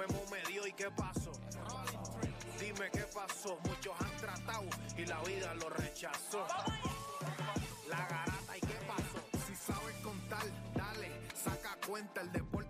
Memo me dio y qué pasó. Dime qué pasó, muchos han tratado y la vida lo rechazó. La garata y qué pasó, si sabes contar, dale, saca cuenta, el deporte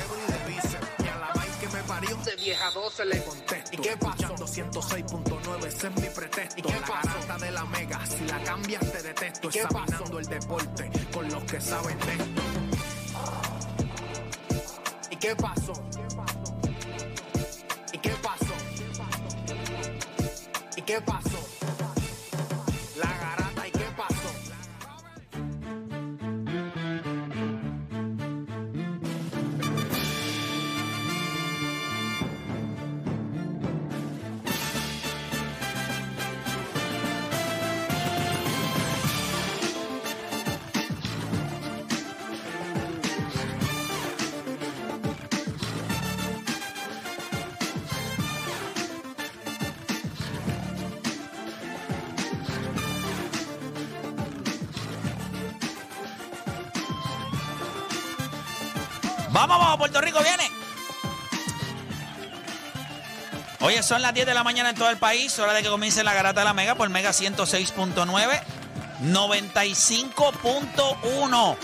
10 a 12 le contesto. ¿Y qué pasó? 106.9, ese es mi pretexto. ¿Y qué la de la mega, si la cambias te detesto. ¿Qué Examinando pasó? el deporte con los que saben de esto. ¿Y qué pasó? ¿Y qué pasó? ¿Y qué pasó? ¿Y qué pasó? Puerto Rico viene. Oye, son las 10 de la mañana en todo el país. Hora de que comience la garata de la Mega por Mega 106.9, 95.1.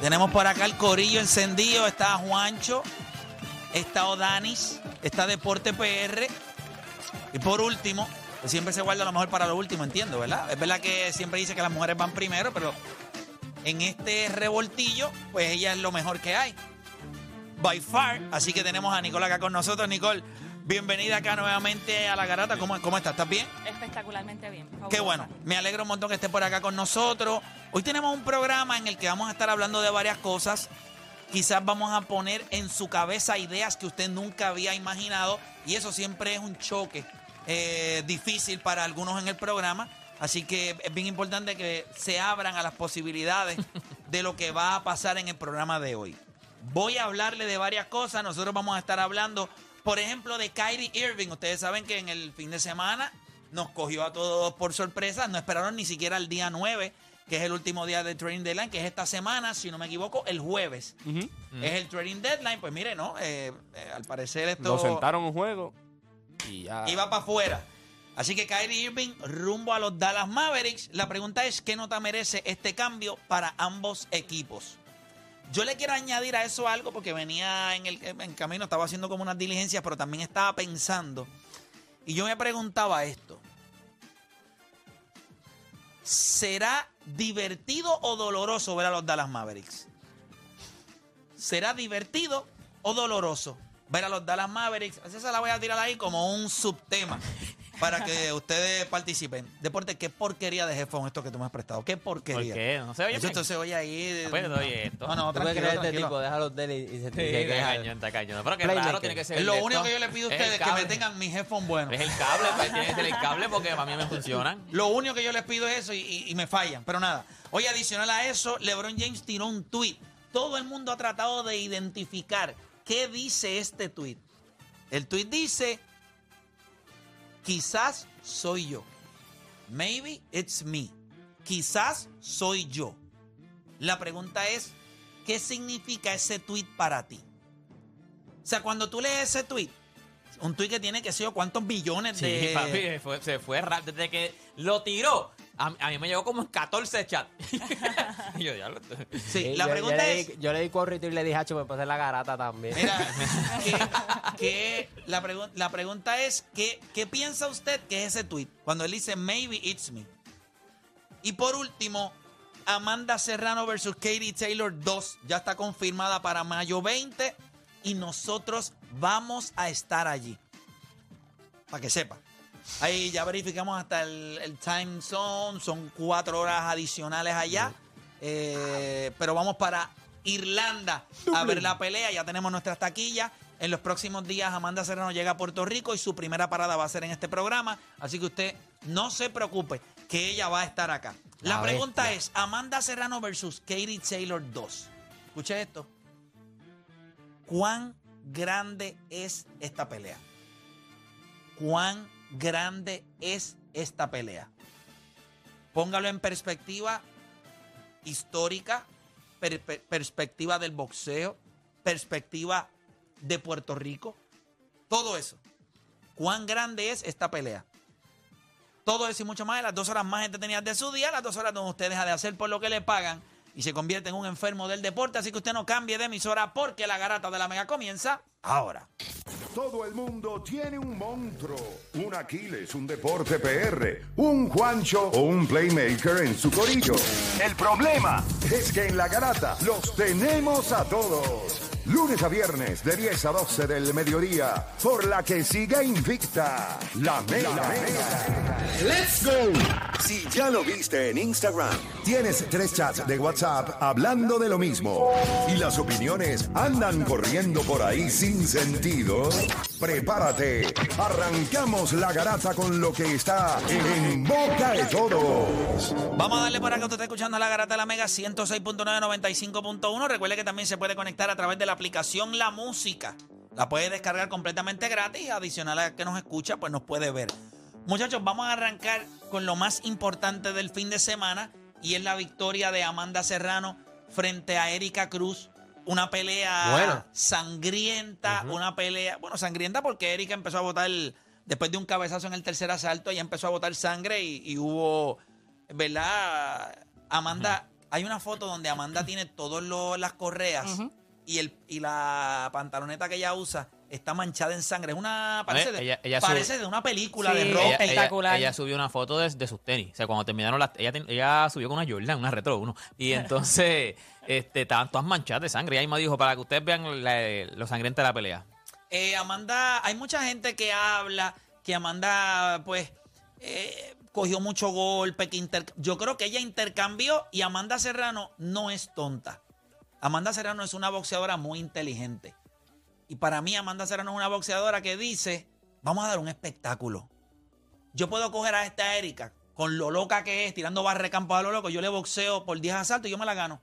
Tenemos por acá el corillo encendido. Está Juancho, está Odanis, está Deporte PR. Y por último, siempre se guarda lo mejor para lo último, entiendo, ¿verdad? Es verdad que siempre dice que las mujeres van primero, pero en este revoltillo, pues ella es lo mejor que hay. By far. Así que tenemos a Nicole acá con nosotros. Nicole, bienvenida acá nuevamente a la garata. ¿Cómo, cómo estás? ¿Estás bien? Espectacularmente bien. Qué bueno. Me alegro un montón que esté por acá con nosotros. Hoy tenemos un programa en el que vamos a estar hablando de varias cosas. Quizás vamos a poner en su cabeza ideas que usted nunca había imaginado. Y eso siempre es un choque eh, difícil para algunos en el programa. Así que es bien importante que se abran a las posibilidades de lo que va a pasar en el programa de hoy. Voy a hablarle de varias cosas. Nosotros vamos a estar hablando, por ejemplo, de Kyrie Irving. Ustedes saben que en el fin de semana nos cogió a todos por sorpresa. No esperaron ni siquiera el día 9, que es el último día del trading deadline, que es esta semana, si no me equivoco, el jueves. Es el trading deadline. Pues mire, ¿no? Eh, eh, al parecer esto Lo sentaron un juego y ya. iba para afuera. Así que Kyrie Irving rumbo a los Dallas Mavericks. La pregunta es, ¿qué nota merece este cambio para ambos equipos? Yo le quiero añadir a eso algo porque venía en el en camino, estaba haciendo como unas diligencias, pero también estaba pensando. Y yo me preguntaba esto. ¿Será divertido o doloroso ver a los Dallas Mavericks? ¿Será divertido o doloroso ver a los Dallas Mavericks? Esa la voy a tirar ahí como un subtema para que ustedes participen. Deporte, qué porquería de jefón esto que tú me has prestado. Qué ¿Por porquería. qué? ¿No se oye Eso esto se oye ahí. de- Pues doy esto. No, no, ¿Tú tranquilo, creer este tipo? Déjalo de él y, y se Sí, te que está queja. cañón, está cañón. Pero que Playmaker. claro, tiene que ser lo de único esto. que yo le pido a ustedes es que me tengan mis headphones buenos. Es el cable, pues tiene que ser el cable porque a mí me funcionan. Lo único que yo les pido es eso y, y- y me fallan. Pero nada. Oye, adicional a eso, LeBron James tiró un tweet. Todo el mundo ha tratado de identificar qué dice este tweet. El tweet dice: Quizás soy yo. Maybe it's me. Quizás soy yo. La pregunta es: ¿qué significa ese tweet para ti? O sea, cuando tú lees ese tweet, Un tuit que tiene, que sé yo, cuántos billones Sí, de... papi, fue- se fue rápido. Desde que lo tiró, a, a mí me llegó como en 14 chats. y yo, ya lo Sí, Y la yo- pregunta yo le es... di- yo le di corrito y le dije, hacho, me puse la garata también. Mira, que, que la, pregun- la pregunta es, ¿qué, ¿qué piensa usted que es ese tweet? Cuando él dice, maybe it's me. Y por último, Amanda Serrano versus Katie Taylor 2 ya está confirmada para mayo 20 y nosotros vamos a estar allí. Para que sepa. Ahí ya verificamos hasta el, el time zone, son cuatro horas adicionales allá. Eh, pero vamos para Irlanda a ver la pelea. Ya tenemos nuestras taquillas. En los próximos días Amanda Serrano llega a Puerto Rico y su primera parada va a ser en este programa. Así que usted no se preocupe que ella va a estar acá. La, La pregunta bestia. es, Amanda Serrano versus Katie Taylor 2. Escuche esto. ¿Cuán grande es esta pelea? ¿Cuán grande es esta pelea? Póngalo en perspectiva histórica, per- per- perspectiva del boxeo, perspectiva de Puerto Rico. Todo eso. ¿Cuán grande es esta pelea? Todo eso y mucho más las dos horas más entretenidas de su día, las dos horas donde usted deja de hacer por lo que le pagan y se convierte en un enfermo del deporte. Así que usted no cambie de emisora porque la garata de la mega comienza ahora. Todo el mundo tiene un monstruo, un Aquiles, un deporte PR, un Juancho o un Playmaker en su corillo. El problema es que en la garata los tenemos a todos. Lunes a viernes de 10 a 12 del mediodía, por la que siga invicta la mega. ¡Let's go! Si ya lo viste en Instagram, tienes tres chats de WhatsApp hablando de lo mismo y las opiniones andan corriendo por ahí sin sentido, prepárate. Arrancamos la garata con lo que está en boca de todos. Vamos a darle para que usted esté escuchando la garata de la Mega 106.995.1. Recuerde que también se puede conectar a través de la aplicación La Música. La puede descargar completamente gratis adicional a que nos escucha, pues nos puede ver. Muchachos, vamos a arrancar con lo más importante del fin de semana y es la victoria de Amanda Serrano frente a Erika Cruz. Una pelea Bueno. sangrienta, una pelea, bueno, sangrienta porque Erika empezó a botar, después de un cabezazo en el tercer asalto, ella empezó a botar sangre y, y hubo, ¿verdad? Amanda, hay una foto donde Amanda tiene todas las correas y, el, y la pantaloneta que ella usa está manchada en sangre. Es una, parece, Eh, de, ella- ella parece de una película Sí, de rock. ella, espectacular. ella subió una foto de, de sus tenis. O sea, cuando terminaron las. Ella, ten- ella subió con una Jordan, una retro uno. Y entonces, este, estaban todas manchadas de sangre. Ella misma dijo, para que ustedes vean la- lo sangrienta de la pelea. Eh, Amanda, hay mucha gente que habla que Amanda, pues, eh, cogió mucho golpe. Que inter- Yo creo que ella intercambió y Amanda Serrano no es tonta. Amanda Serrano es una boxeadora muy inteligente. Y para mí, Amanda Serrano es una boxeadora que dice: Vamos a dar un espectáculo. Yo puedo coger a esta Erika con lo loca que es, tirando barrecampos a lo loco. Yo le boxeo por 10 asaltos y yo me la gano.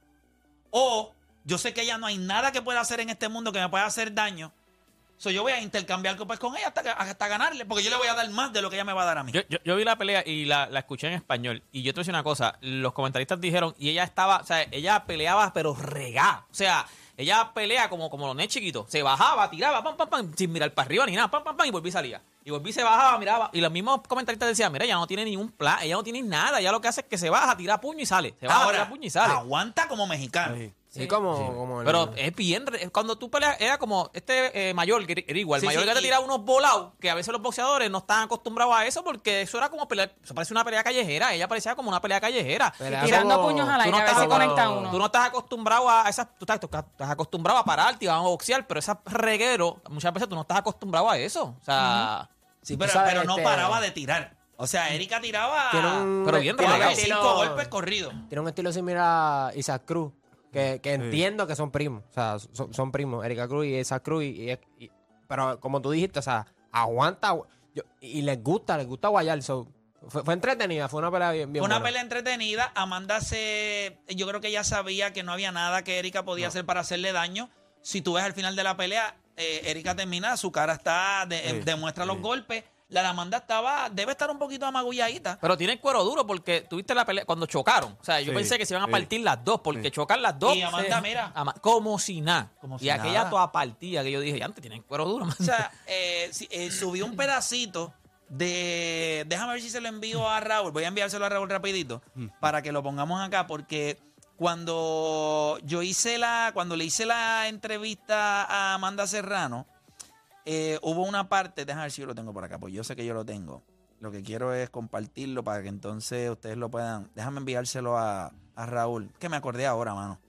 O yo sé que ella no hay nada que pueda hacer en este mundo que me pueda hacer daño. So, yo voy a intercambiar golpes con ella hasta, hasta ganarle, porque yo le voy a dar más de lo que ella me va a dar a mí. Yo, vi la pelea y la, la escuché en español. Y yo te voy una cosa. Los comentaristas dijeron, y ella estaba, o sea, ella peleaba, pero regá. O sea, ella pelea como, como los nenes chiquitos. Se bajaba, tiraba, pam, pam, pam, sin mirar para arriba ni nada, pam, pam, pam, y volví y salía. Y volví, se bajaba, miraba. Y los mismos comentaristas decían, mira, ella no tiene ningún plan, ella no tiene nada. Ella lo que hace es que se baja, tira puño y sale. Se baja, Ahora, tira puño y sale. aguanta como mexicano. Sí, como, como el- Pero es bien. Cuando tú peleas, era como este eh, mayor, que era igual. Sí, mayor sí, que te y- tiraba unos volados, que a veces los boxeadores no están acostumbrados a eso porque eso era como pelear. Eso parece una pelea callejera. Ella parecía como una pelea callejera. Pelea Tirando como- puños al Tú aire, no, a ver estás, si conecta uno. tú no estás acostumbrado a esas. Tú estás, tú estás acostumbrado a pararte y a boxear, pero esas reguero, muchas veces tú no estás acostumbrado a eso. O sea. Sí, pero, no este- paraba de tirar. O sea, Erika tiraba Tiene un, Pero bien tiene cinco golpes corridos. Tiene un estilo similar a Isaac Cruz, que, que entiendo que son primos. O sea, son, son primos, Erika Cruz y Isaac Cruz. Y, y- y- pero como tú dijiste, o sea, aguanta. yo- y les gusta, les gusta guayar. so, fue, fue entretenida, fue una pelea bien, bien Fue una buena. pelea entretenida. Amanda se. Yo creo que ella sabía que no había nada que Erika podía hacer para hacerle daño. Si tú ves al final de la pelea, eh, Erika termina, su cara está. de- eh, demuestra los golpes. La de Amanda estaba, debe estar un poquito amagulladita. Pero tiene el cuero duro porque tuviste la pelea cuando chocaron. O sea, yo Sí, pensé que se iban a sí. partir las dos, porque chocar las dos. Y Amanda, se- mira. Ama- como si nada. Como y aquella nada. toda partida que yo dije, antes tienen cuero duro, man. O sea, eh, si- eh, subí un pedacito de... Déjame ver si se lo envío a Raúl. Voy a enviárselo a Raúl rapidito para que lo pongamos acá porque cuando yo hice la... Cuando le hice la entrevista a Amanda Serrano, eh, hubo una parte... Déjame ver si yo lo tengo por acá, pues yo sé que yo lo tengo. Lo que quiero es compartirlo para que entonces ustedes lo puedan... Déjame enviárselo a, a Raúl, que me acordé ahora, mano.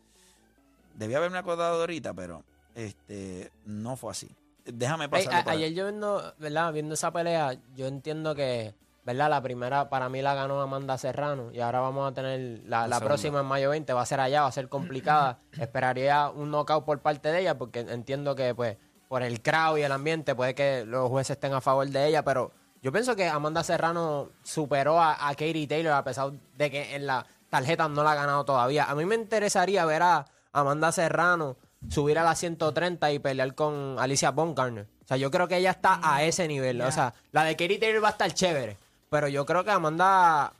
Debía haberme acordado de ahorita, pero este no fue así. Déjame ahí. ayer yo viendo, ¿verdad? Viendo esa pelea, yo entiendo que, ¿verdad? La primera para mí la ganó Amanda Serrano y ahora vamos a tener la, la próxima en mayo 20, va a ser allá, va a ser complicada. Esperaría un knockout por parte de ella porque entiendo que pues por el crowd y el ambiente puede que los jueces estén a favor de ella, pero yo pienso que Amanda Serrano superó a, a Katie Taylor a pesar de que en la tarjeta no la ha ganado todavía. A mí me interesaría ver a Amanda Serrano subir a la 130 y pelear con Alicia Baumgartner. O sea, yo creo que ella está a ese nivel. O sea, la de Katie Taylor va a estar chévere, pero yo creo que Amanda,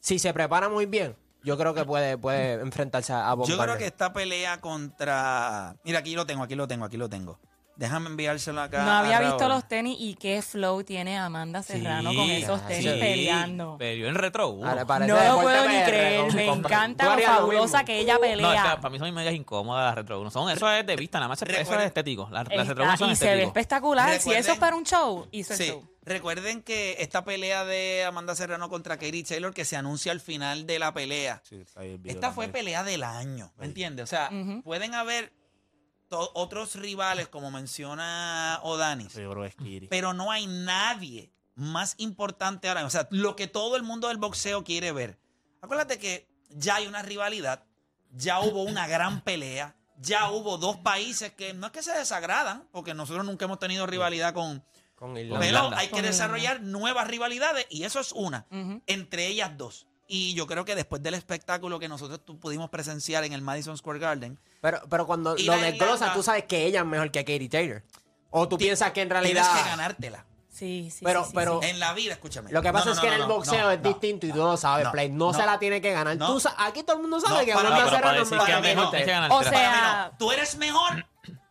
si se prepara muy bien, yo creo que puede, puede enfrentarse a Yo Baumgartner. creo que esta pelea contra. Mira, aquí lo tengo, aquí lo tengo, aquí lo tengo. Déjame enviárselo acá. No había visto los tenis y qué flow tiene Amanda Serrano Sí, con esos tenis sí. peleando. Peleó en retro. Ahora, parece No lo deporte puedo ni PR, creer, me encanta lo harías lo fabulosa mismo. que ella No, es pelea. que para mí son medias incómodas las retro uno. Son, eso es de vista, nada más. Eso Recuerda- es estético. Las, las Está- retro uno son y se ve estéticos. espectacular. Si Recuerden- eso es para un show, hizo el Sí. show. Recuerden que esta pelea de Amanda Serrano contra Katie Taylor que se anuncia al final de la pelea. Sí, está ahí el video Esta fue también. pelea del año, ¿me entiendes? O sea, pueden haber otros rivales, como menciona Odanis, pero no hay nadie más importante ahora. O sea, lo que todo el mundo del boxeo quiere ver. Acuérdate que ya hay una rivalidad, ya hubo una gran pelea, ya hubo dos países que no es que se desagradan, porque nosotros nunca hemos tenido rivalidad con... Con Irlanda. Pero hay que desarrollar nuevas rivalidades y eso es una, entre ellas dos. Y yo creo que después del espectáculo que nosotros pudimos presenciar en el Madison Square Garden, Pero, pero cuando lo desglosas, tú sabes que ella es mejor que Katie Taylor. O tú piensas que en realidad... tienes que ganártela. Sí, sí, Pero- sí, sí, pero- sí. En la vida, escúchame. Lo que No, pasa no, es no, que no, en el no, boxeo no, es no, distinto y tú lo sabes, no, Play. No, no, se la tiene que ganar. no. Tú aquí todo el mundo sabe No, que para Amanda Serrano decir es que mejor es que. O sea, no. Tú eres mejor,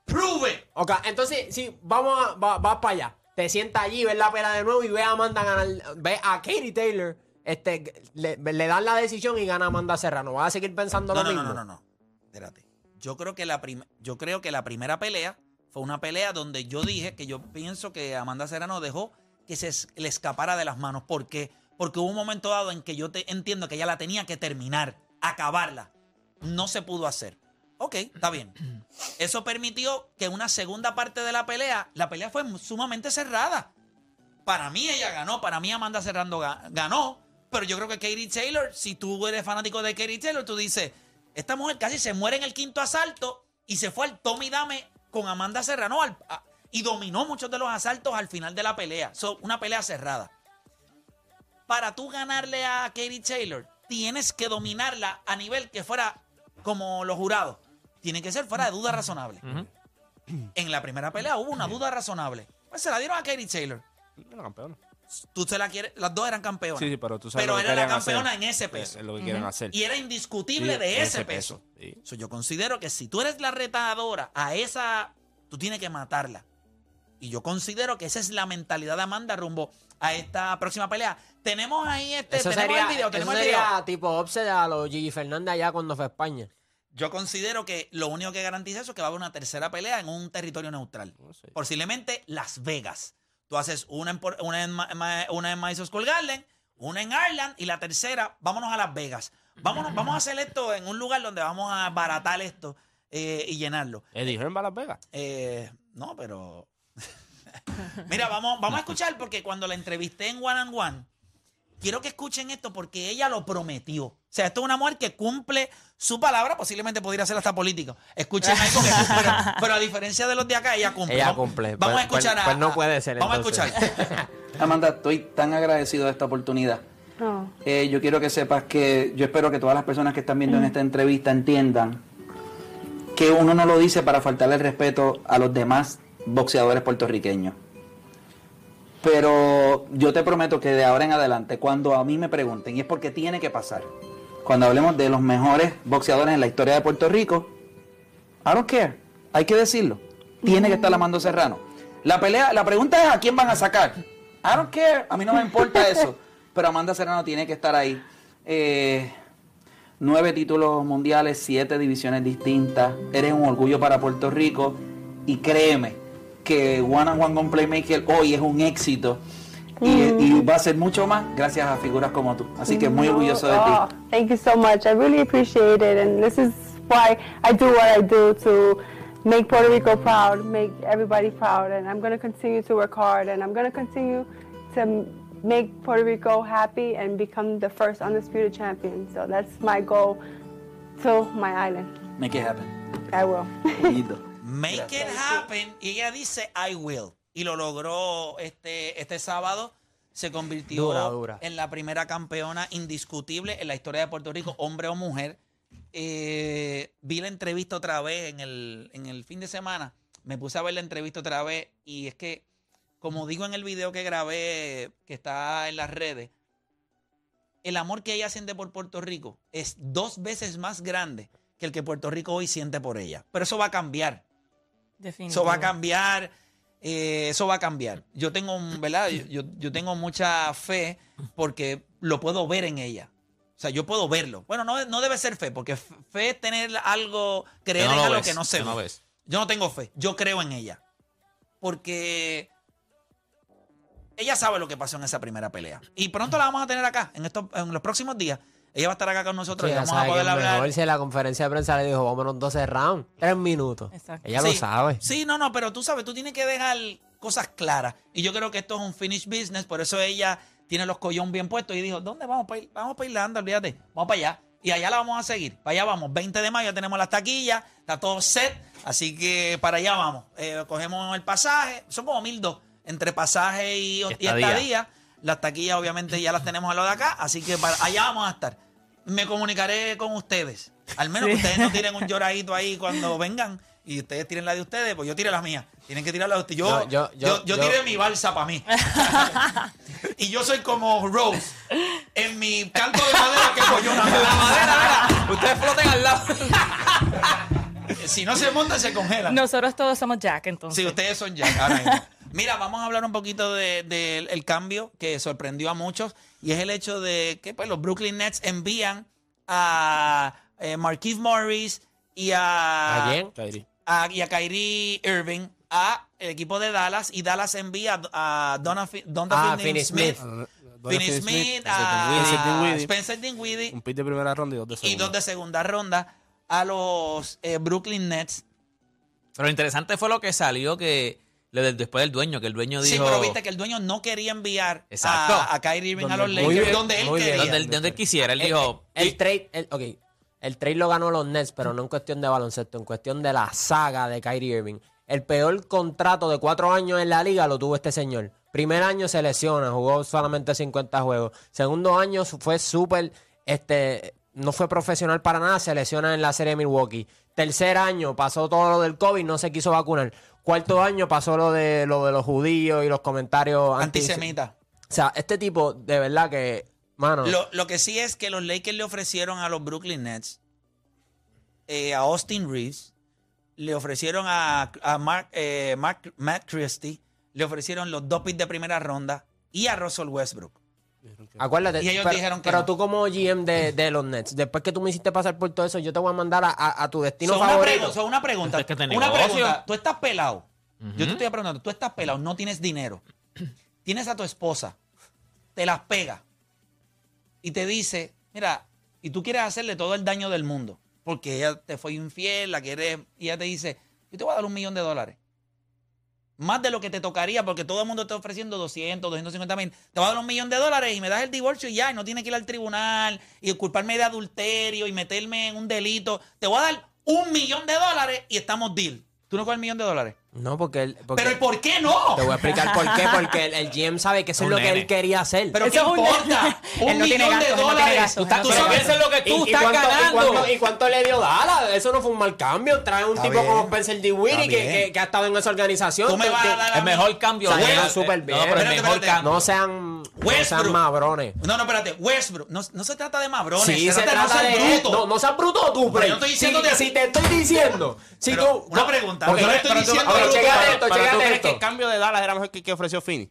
prove. Ok, entonces, si vamos a, va- vas para allá, te sientas allí, ves la pelea de nuevo y ves a Amanda ganar, ves a Katie Taylor, este, le, le dan la decisión y gana Amanda Serrano. ¿Vas a seguir pensando No, lo no, no, mismo? no, no, no. Espérate. Yo creo que la prim- yo creo que la primera pelea fue una pelea donde yo dije que yo pienso que Amanda Serrano dejó que se es- le escapara de las manos. ¿Por qué? Porque hubo un momento dado en que yo te entiendo que ella la tenía que terminar, acabarla. No se pudo hacer. Ok, está bien. Eso permitió que una segunda parte de la pelea, la pelea fue sumamente cerrada. Para mí ella ganó, para mí Amanda Serrano ga- ganó, pero yo creo que Katie Taylor, si tú eres fanático de Katie Taylor, tú dices, esta mujer casi se muere en el quinto asalto y se fue al Tommy Dame con Amanda Serrano al- a- y dominó muchos de los asaltos al final de la pelea. So, una pelea cerrada. Para tú ganarle a Katie Taylor, tienes que dominarla a nivel que fuera como los jurados. Tiene que ser fuera de duda razonable. En la primera pelea hubo una duda razonable. Pues se la dieron a Katie Taylor. La campeona. Tú se la quieres, las dos eran campeonas. Sí, sí, pero tú sabes Pero lo que era la hacer. campeona en ese peso. Es lo que quieren hacer. Y era indiscutible Sí, de ese ese peso. peso, sí. So, yo considero que si tú eres la retadora a esa, tú tienes que matarla. Y yo considero que esa es la mentalidad de Amanda rumbo a esta próxima pelea. Tenemos ahí este, Eso tenemos sería, el video, eso tenemos el sería video. tipo offset a los Gigi Fernández allá cuando fue a España. Yo considero que lo único que garantiza eso es que va a haber una tercera pelea en un territorio neutral. sé. Posiblemente Las Vegas. Tú haces una en, una en, Ma- Ma- una en Madison Square Garden, una en Ireland y la tercera, vámonos a Las Vegas. Vámonos, vamos a hacer esto en un lugar donde vamos a baratar esto eh, y llenarlo. Eddie Hearn va a Las Vegas. Eh, no, pero. Mira, vamos, vamos a escuchar porque cuando la entrevisté en One and One, quiero que escuchen esto porque ella lo prometió. O sea, esto es una mujer que cumple su palabra, posiblemente podría ser hasta político. Escuchen ahí porque, pero, pero a diferencia de los de acá, ella cumple. Ella Vamos- cumple. Vamos Pues- a escuchar pues- a. pues no puede ser, Vamos entonces. a escuchar. Amanda, estoy tan agradecido de esta oportunidad. Eh, yo quiero que sepas que yo espero que todas las personas que están viendo en esta entrevista entiendan que uno no lo dice para faltarle el respeto a los demás boxeadores puertorriqueños. Pero yo te prometo que de ahora en adelante, cuando a mí me pregunten, y es porque tiene que pasar, cuando hablemos de los mejores boxeadores en la historia de Puerto Rico, I don't care, hay que decirlo. Tiene que estar Amando Serrano. La pelea, la pregunta es a quién van a sacar. I don't care, a mí no me importa eso. Pero Amanda Serrano tiene que estar ahí. Eh, nueve títulos mundiales, siete divisiones distintas. Eres un orgullo para Puerto Rico. Y créeme que One on One con Playmaker hoy es un éxito. Y, y va a ser mucho más gracias a figuras como tú. Así que muy orgulloso de Oh, ti. thank you so much. I really appreciate it. And this is why I do what I do to make Puerto Rico proud, make everybody proud. And I'm going to continue to work hard. And I'm going to continue to make Puerto Rico happy and become the first undisputed champion. So that's my goal to my island. Make it happen. I will. Make it happen. Y ella dice, I will. Y lo logró este, este sábado. Se convirtió Dura, dura. en la primera campeona indiscutible en la historia de Puerto Rico, hombre o mujer. Eh, vi la entrevista otra vez en el, en el fin de semana. Me puse a ver la entrevista otra vez. Y es que, como digo en el video que grabé, que está en las redes, el amor que ella siente por Puerto Rico es dos veces más grande que el que Puerto Rico hoy siente por ella. Pero eso va a cambiar. Eso va a cambiar. Eh, eso va a cambiar. Yo tengo, un- ¿verdad? Yo, yo- tengo mucha fe porque lo puedo ver en ella. O sea, yo puedo verlo. Bueno, no, no debe ser fe, porque fe es tener algo, creer no en lo algo ves, que no se que no ve. ves. Yo no tengo fe. Yo creo en ella. Porque ella sabe lo que pasó en esa primera pelea. Y pronto la vamos a tener acá, en, estos, en los próximos días. Ella va a estar acá con nosotros Sí, y vamos a poder hablar. mejor si en la conferencia de prensa le dijo, vámonos 12 rounds, 3 minutos. Exacto. Ella lo sabe. Sí, no, no, pero tú sabes, tú tienes que dejar cosas claras. Y yo creo que esto es un finish business, por eso ella tiene los collón bien puestos y dijo, ¿dónde vamos para ir? Vamos para Irlanda, olvídate, vamos para allá. Y allá la vamos a seguir. Para allá vamos. 20 de mayo tenemos las taquillas, está todo set, así que para allá vamos. Eh, cogemos el pasaje, son como mil dos, entre pasaje y, y Estadía. estadía. Las taquillas obviamente ya las tenemos a lo de acá, así que para allá vamos a estar. Me comunicaré con ustedes. Al menos que ustedes no tiren un lloradito ahí cuando vengan y ustedes tiren la de ustedes, pues yo tiré la mía. Tienen que tirar la de ustedes. Yo, No, yo- yo, yo- yo yo- tiré mi balsa para mí. y yo soy como Rose en mi canto de madera que cogió una La madera, mira, ustedes floten al lado. Si no se monta, se congela. Nosotros todos somos Jack, entonces. Sí, ustedes son Jack. ahora mismo. Mira, vamos a hablar un poquito del de, el cambio que sorprendió a muchos y es el hecho de que pues, los Brooklyn Nets envían a eh, Marquise Morris y a, ¿A quién? Kyrie. a- y a Kyrie Irving a el equipo de Dallas y Dallas envía a, a Donovan, Ah, Finney Smith, Smith. Finney Smith, Spencer a Dinwiddie, Spencer Dinwiddie Un pick de primera ronda y dos de y segunda. dos de segunda ronda a los eh, Brooklyn Nets. Pero lo interesante fue lo que salió que después del dueño, que el dueño dijo. Sí, pero viste que el dueño no quería enviar Exacto. a, a Kyrie Irving a los Lakers, Muy bien, donde él quería. donde, él- donde él quisiera. Él El- dijo. El, "Y- trade, el, ok, el trade lo ganó los Nets, pero no en cuestión de baloncesto, en cuestión de la saga de Kyrie Irving. El peor contrato de cuatro años en la liga lo tuvo este señor. Primer año se lesiona, jugó solamente 50 juegos. Segundo año fue súper, este, no fue profesional para nada, se lesiona en la serie de Milwaukee. Tercer año pasó todo lo del COVID, no se quiso vacunar. Cuarto año pasó lo de lo de los judíos y los comentarios anti- Antisemita. O sea, este tipo, de verdad que, mano. Lo, lo que sí es que los Lakers le ofrecieron a los Brooklyn Nets, eh, a Austin Reeves, le ofrecieron a, a Mark, eh, Mark- Matt Christie, le ofrecieron los dos picks de primera ronda y a Russell Westbrook. Acuérdate, Y ellos pero, dijeron que pero no. tú como GM de, de los Nets, después que tú me hiciste pasar por todo eso, yo te voy a mandar a, a- a tu destino So, una, favorito. so, una pregunta. Es que una pregunta. Tú estás pelado. Yo te estoy preguntando, tú estás pelado, no tienes dinero. Tienes a tu esposa, te las pega y te dice, mira, y tú quieres hacerle todo el daño del mundo, porque ella te fue infiel, la quieres, y ella te dice, yo te voy a dar un millón de dólares. Más de lo que te tocaría, porque todo el mundo está ofreciendo 200, 250 mil. Te voy a dar un millón de dólares y me das el divorcio y ya, y no tienes que ir al tribunal y culparme de adulterio y meterme en un delito. Te voy a dar un millón de dólares y estamos deal. ¿Tú no coges el millón de dólares? No, porque él. porque- Pero ¿y por qué no? Te voy a explicar por qué. Porque el, el GM sabe que eso es Un lo que nene. él quería hacer. Pero ¿qué Eso es un- importa? Un Él no tiene millón de gastos, él no tiene dólares. gastos, Tú estás- él no Tú tiene sabes gastos. lo que tú estás cuánto, ganando. Y cuánto, y cuánto le dio Dallas? Eso no fue un mal cambio. Trae un Está tipo bien. como Spencer Está que, bien. que, que ha estado en esa organización. Tú me vas a dar El mejor cambio. Salieron súper No, bien. pero el Espérate, mejor espérate. cambio. No sean, no Westbrook. sean mabrones. No, no, espérate. Westbrook. No, no se trata de mabrones. Sí, se de no trata ser de bruto. No, no seas bruto tú, Pero yo estoy diciendo si, te estoy diciendo. Si Pero, tú, una pregunta. Yo no estoy pero tú- diciendo pero- esto, tú crees que el cambio de Dallas era mejor que el que ofreció Fini.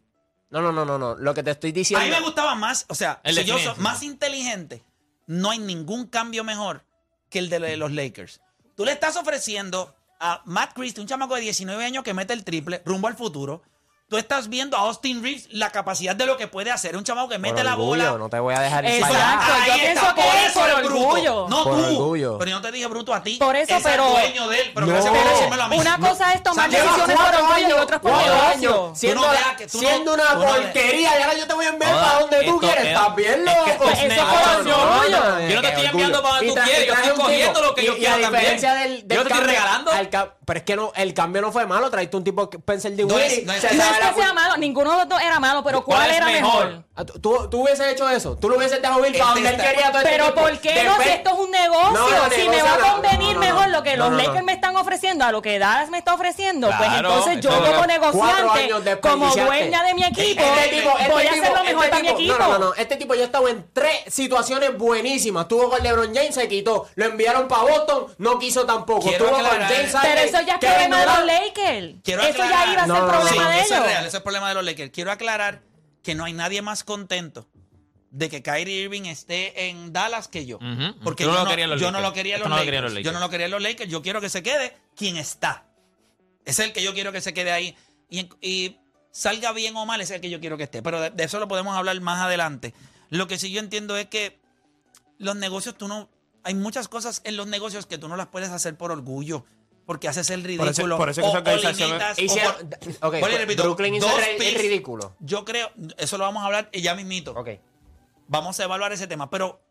No, no, no, no, no. Lo que te estoy diciendo. A mí me gustaba más, o sea, El si yo soy más inteligente, no hay ningún cambio mejor que el de los Lakers. Tú le estás ofreciendo a Matt Christie, un chamaco de 19 años que mete el triple rumbo al futuro. Tú estás viendo a Austin Reeves la capacidad de lo que puede hacer. Un chamaco que Por mete la orgullo, bola. No te voy a dejar ir Exacto. para allá. yo Ahí pienso está, que por es eso por bruto. orgullo. No Por tú. orgullo. Pero yo no te dije bruto a ti. Por eso, Es pero- el dueño de él. Pero No. gracias por decírmelo a mí. Una cosa es tomar O sea, decisiones por orgullo y años, otras por años, Siendo, no la- que- tú no- siendo una de- porquería y ahora yo te voy a enviar para donde tú quieres. es- ¿Estás bien, es loco? es Eso negocio. fue orgullo. Yo no te estoy enviando para donde Y tú quieres, y yo estoy cogiendo lo que yo y- y quiero también. Yo te estoy regalando. pero es que no, el cambio no fue malo. Traiste un tipo que Spencer No Dinwiddie. Es- que sea malo, ninguno de los dos era malo, pero ¿Cuál ¿cuál es era mejor? Ah, ¿Tú, tú, hubieses hecho eso. Tú lo hubieses dejado ir para Este donde él quería todo este Pero tiempo. ¿por qué no? Si esto es un negocio, No, no, si me va a convenir no, no, mejor no. lo que No, los no, no. Lakers me están ofreciendo a lo que Dallas me está ofreciendo, pues entonces yo eso como negociante, como dueña de mi equipo, Este tipo, este voy a tipo, hacer lo mejor este para mi equipo. No, no, no, Este tipo ya estaba en tres situaciones buenísimas. Tuvo con LeBron James, se quitó. Lo enviaron para Boston, no quiso tampoco. Quiero Tuvo con James Pero eso ya es problema de los. Lakers. Eso ya iba a ser problema de eso ellos. es real, eso es problema de los Lakers. Quiero aclarar que no hay nadie más contento de que Kyrie Irving esté en Dallas que yo. Porque yo, no lo los yo no quería los no Lakers. Yo no lo quería en los Lakers. Yo quiero que se quede quien está. Es el que yo quiero que se quede ahí. Y, y salga bien o mal, es el que yo quiero que esté. Pero de, de eso lo podemos hablar más adelante. Lo que sí yo entiendo es que los negocios, tú no. Hay muchas cosas en los negocios que tú no las puedes hacer por orgullo. Porque haces el ridículo. eso- por eso que o- esa o organización- limitas, o Hicieron- por- ok, Vuelvo y repito, Brooklyn hizo dos el, el ridículo. Yo creo, eso lo vamos a hablar ya mismito. Ok. Vamos a evaluar ese tema. Pero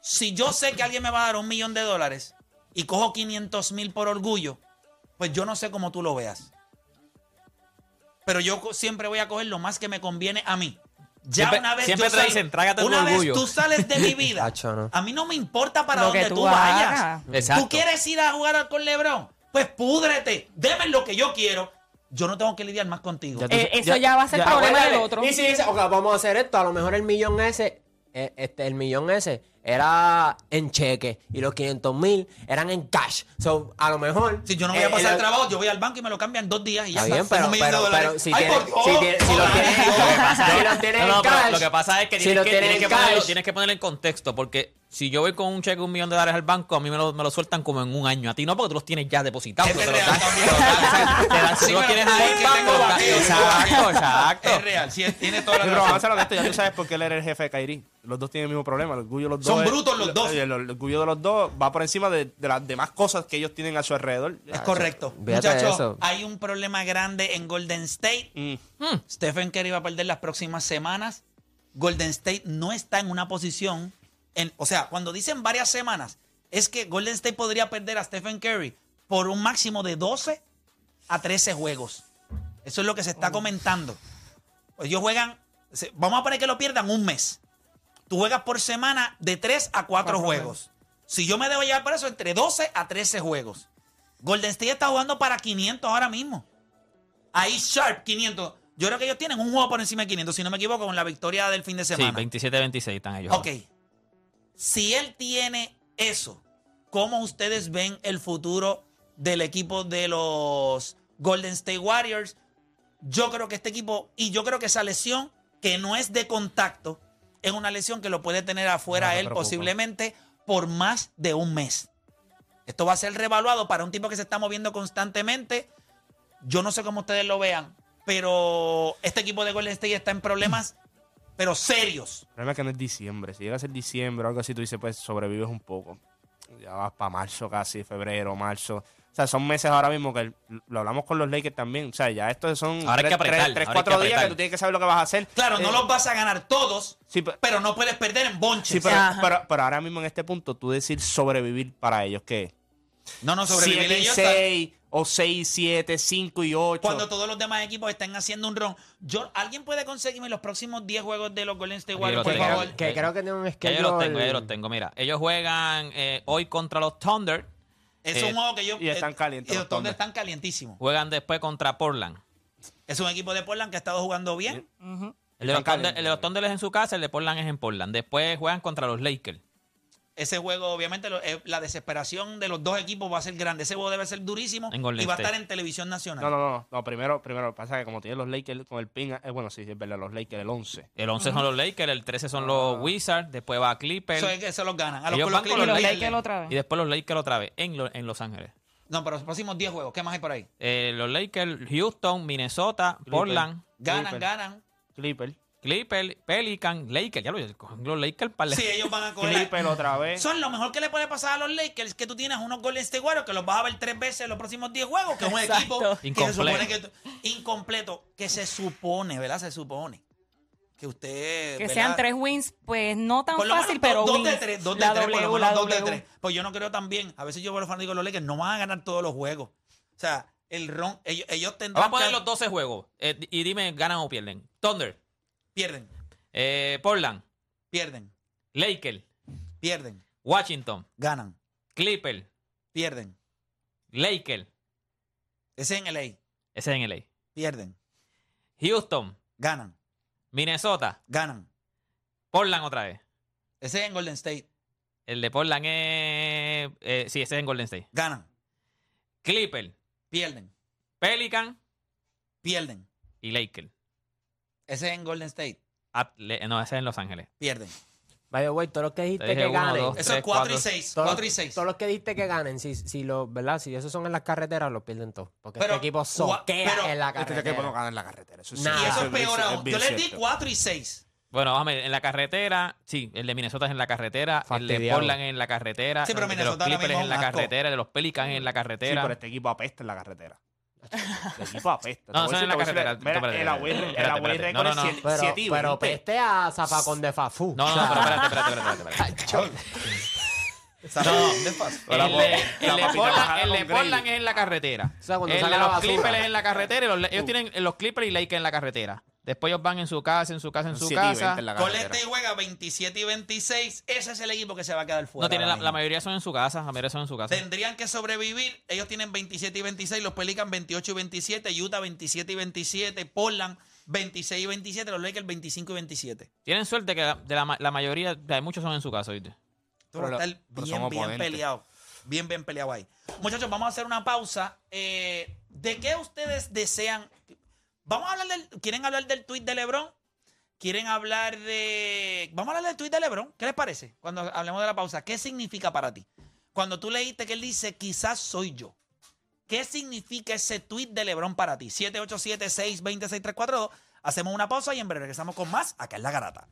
si yo sé que alguien me va a dar un millón de dólares y cojo 500 mil por orgullo, pues yo no sé cómo tú lo veas. Pero yo siempre voy a coger lo más que me conviene a mí. Ya Siempre- una vez siempre yo te dicen, trágate tu una vez tú sales de mi vida, no. a mí no me importa para Lo dónde tú, tú vayas. Exacto. ¿Tú quieres ir a jugar con LeBron? Pues púdrete, deme lo que yo quiero. Yo no tengo que lidiar más contigo. Ya tú- Eh, eso ya va a ser ya, problema del otro. Y si dice, ok, vamos a hacer esto, a lo mejor el millón ese, este, el millón ese era en cheque y los 500 mil eran en cash. So, a lo mejor. Si yo no voy a eh, pasar el- el trabajo, yo voy al banco y me lo cambian en dos días y ya Está está. bien, Tengo pero, pero, dólares. pero si si lo tienes, si lo tienes No, no, en pero cash, lo que pasa es que si tienes, que, tienes que en ponerlo, tienes que ponerlo en contexto, porque si yo voy con un cheque de un millón de dólares al banco, a mí me lo, me lo sueltan como en un año. A ti no, porque tú los tienes ya depositados. Te los tienes ahí, Exacto, exacto. Es real, sí, tiene toda la pero vamos a razón. ser honestos, ya tú sabes por qué él era el jefe de Kyrie. Los dos tienen el mismo problema. El orgullo de los dos. Son es- brutos los dos. El, el orgullo de los dos va por encima de, de las demás cosas que ellos tienen a su alrededor. Es correcto. Muchachos, hay un problema grande en Golden State. Mm. Stephen Curry va a perder las próximas semanas. Golden State no está en una posición. En, o sea, cuando dicen varias semanas, es que Golden State podría perder a Stephen Curry por un máximo de 12 a 13 juegos. Eso es lo que se está comentando. Ellos juegan, se- vamos a poner que lo pierdan un mes. Tú juegas por semana de 3 a 4 juegos. Si yo me debo llevar por eso, entre 12 a 13 juegos. Golden State está jugando para 500 ahora mismo. Ahí Sharp, 500. Yo creo que ellos tienen un juego por encima de 500, si no me equivoco, con la victoria del fin de Sí, semana. 27-26 están ellos. Ok. Si él tiene eso, ¿cómo ustedes ven el futuro del equipo de los Golden State Warriors? Yo creo que este equipo, y yo creo que esa lesión, que no es de contacto, es una lesión que lo puede tener afuera No él posiblemente por más de un mes. Esto va a ser revaluado para un tipo que se está moviendo constantemente. Yo no sé cómo ustedes lo vean, pero este equipo de Golden State está en problemas, pero serios. El problema es que no es diciembre. Si llega a ser diciembre o algo así, tú dices, pues sobrevives un poco. Ya vas para marzo casi, febrero, marzo. O sea, son meses ahora mismo que lo hablamos con los Lakers también. O sea, ya estos son Ahora hay que apretar, tres, ahora cuatro que días que tú tienes que saber lo que vas a hacer. Claro, no Eh, los vas a ganar todos, Sí, pero, pero no puedes perder en bonches. sí, pero, pero- pero ahora mismo en este punto, tú decir sobrevivir para ellos, ¿qué? no, no sobrevivir 7 y ellos. 6, o 6, 7, 5 y 8. Cuando todos los demás equipos estén haciendo un run. Yo, ¿Alguien puede conseguirme los próximos 10 juegos de los Golden State Warriors, por tengo. favor? Que creo que un Ya schedule. yo los tengo, yo los tengo. Mira, ellos juegan eh, hoy contra los Thunder. Es Eh, un juego que yo... y están eh, calientes Y los Thunder están calientísimos. Juegan después contra Portland. Es un equipo de Portland que ha estado jugando bien. El de, los Están Thunder, el de los Thunder es en su casa, el de Portland es en Portland. Después juegan contra los Lakers. Ese juego, obviamente, lo- eh, la desesperación de los dos equipos va a ser grande. Ese juego debe ser durísimo En Golden y va a State. estar en televisión nacional. No, no, no, no. Primero, primero pasa que como tienen los Lakers con el pin, eh, bueno, sí, es verdad, los Lakers, el 11. El 11 son los Lakers, el 13 son los Wizards, después va Clippers. Eso es que se los ganan. A los, Ellos con los Clippers. Lakers otra vez. Y después los Lakers otra vez en, lo- en Los Ángeles. No, pero los próximos 10 juegos. ¿Qué más hay por ahí? Eh, los Lakers, Houston, Minnesota, Portland, Ganan, Clippers. ganan. Clipper. Clippers, Pelican, Lakers. Ya lo cogen los Lakers para Sí, ellos van a coger. Clipper otra vez. Son lo mejor que le puede pasar a los Lakers que tú tienes unos Golden State Warriors que los vas a ver tres veces en los próximos 10 juegos, que es un equipo que se Incompleto. supone que incompleto, que se supone, ¿verdad? Se supone que usted Que ¿verdad? sean tres wins, pues no tan Por lo fácil, menos pero dos, de tres, dos de la tres, por lo W, menos la dos de tres. Pues yo no creo también. A veces yo veo a los fanáticos de los Lakers, no van a ganar todos los juegos. O sea, el ron, ellos, ellos tendrán Vamos a poner que- los 12 juegos eh, y dime, ganan o pierden. Thunder, pierden, eh, Portland, pierden, Lakers, pierden, Washington, ganan, Clippers, pierden. Lakers. Ese en LA, Ese es en LA. pierden, Houston, ganan, Minnesota, ganan. Portland otra vez. Ese en Golden State, El de Portland es. eh, sí, ese es en Golden State. ganan, Clippers, pierden, Pelican pierden. y Lakers. Ese en Golden State, Atle- no, ese es en Los Ángeles. pierden. By the way, todos los que dijiste Te dije que uno, ganen. dos, Eso tres, es 4 y cuatro. 6, Todos, 4 y 6. todos los que dijiste que ganen, si, si los, ¿verdad? Si esos son en las carreteras, los pierden todos. Porque Pero, este equipo soquea pero- en la Este carretera. equipo no gana en la carretera. Eso sí, Nah. Y eso es peor aún. Yo les di cierto. 4 y 6. Bueno, vamos a ver, en la carretera, sí, el de Minnesota es en la carretera, el de Fastidiado. Portland es en la carretera, Sí, pero el de los Minnesota ahora Clippers mismo es en la es un asco. carretera, el de los Pelicans es en la Sí, carretera. pero este equipo apesta en la carretera. El equipo apesta. No, a en la carretera. Mira, el Away record es no, no. 7 Pero, 7 y pero 20. peste a Zafacón de Fafú. No, no, pero espérate, espérate, espérate. No, el de, Portland, es en la carretera. O sea, cuando el de los. Clippers es en la carretera. los- ellos tienen los Clippers y Lakers en la carretera. Después ellos van en su casa, en su casa, en su 7 y 20 casa. en la Golden carretera. State juega 27 y 26. Ese es el equipo que se va a quedar fuera. No tienen la, mayoría son en su casa. La mayoría son en su casa. Tendrían que sobrevivir. Ellos tienen 27 y 26. Los Pelicans 28 y 27. Utah 27 y 27. Portland 26 y 27. Los Lakers 25 y 27. Tienen suerte que de la, ma- la mayoría, de muchos son en su casa, ¿viste? Esto va a Pero lo- estar pero bien, bien peleado. Bien, bien peleado ahí. Muchachos, vamos a hacer una pausa. Eh, ¿De qué ustedes desean? Vamos a hablar del. ¿Quieren hablar del tweet de LeBron? ¿Quieren hablar de. Vamos a hablar del tweet de LeBron. ¿Qué les parece? Cuando hablemos de la pausa. ¿Qué significa para ti? Cuando tú leíste que él dice, quizás soy yo. ¿Qué significa ese tweet de LeBron para ti? 787-620-6342. Hacemos una pausa y en breve regresamos con más acá en La Garata.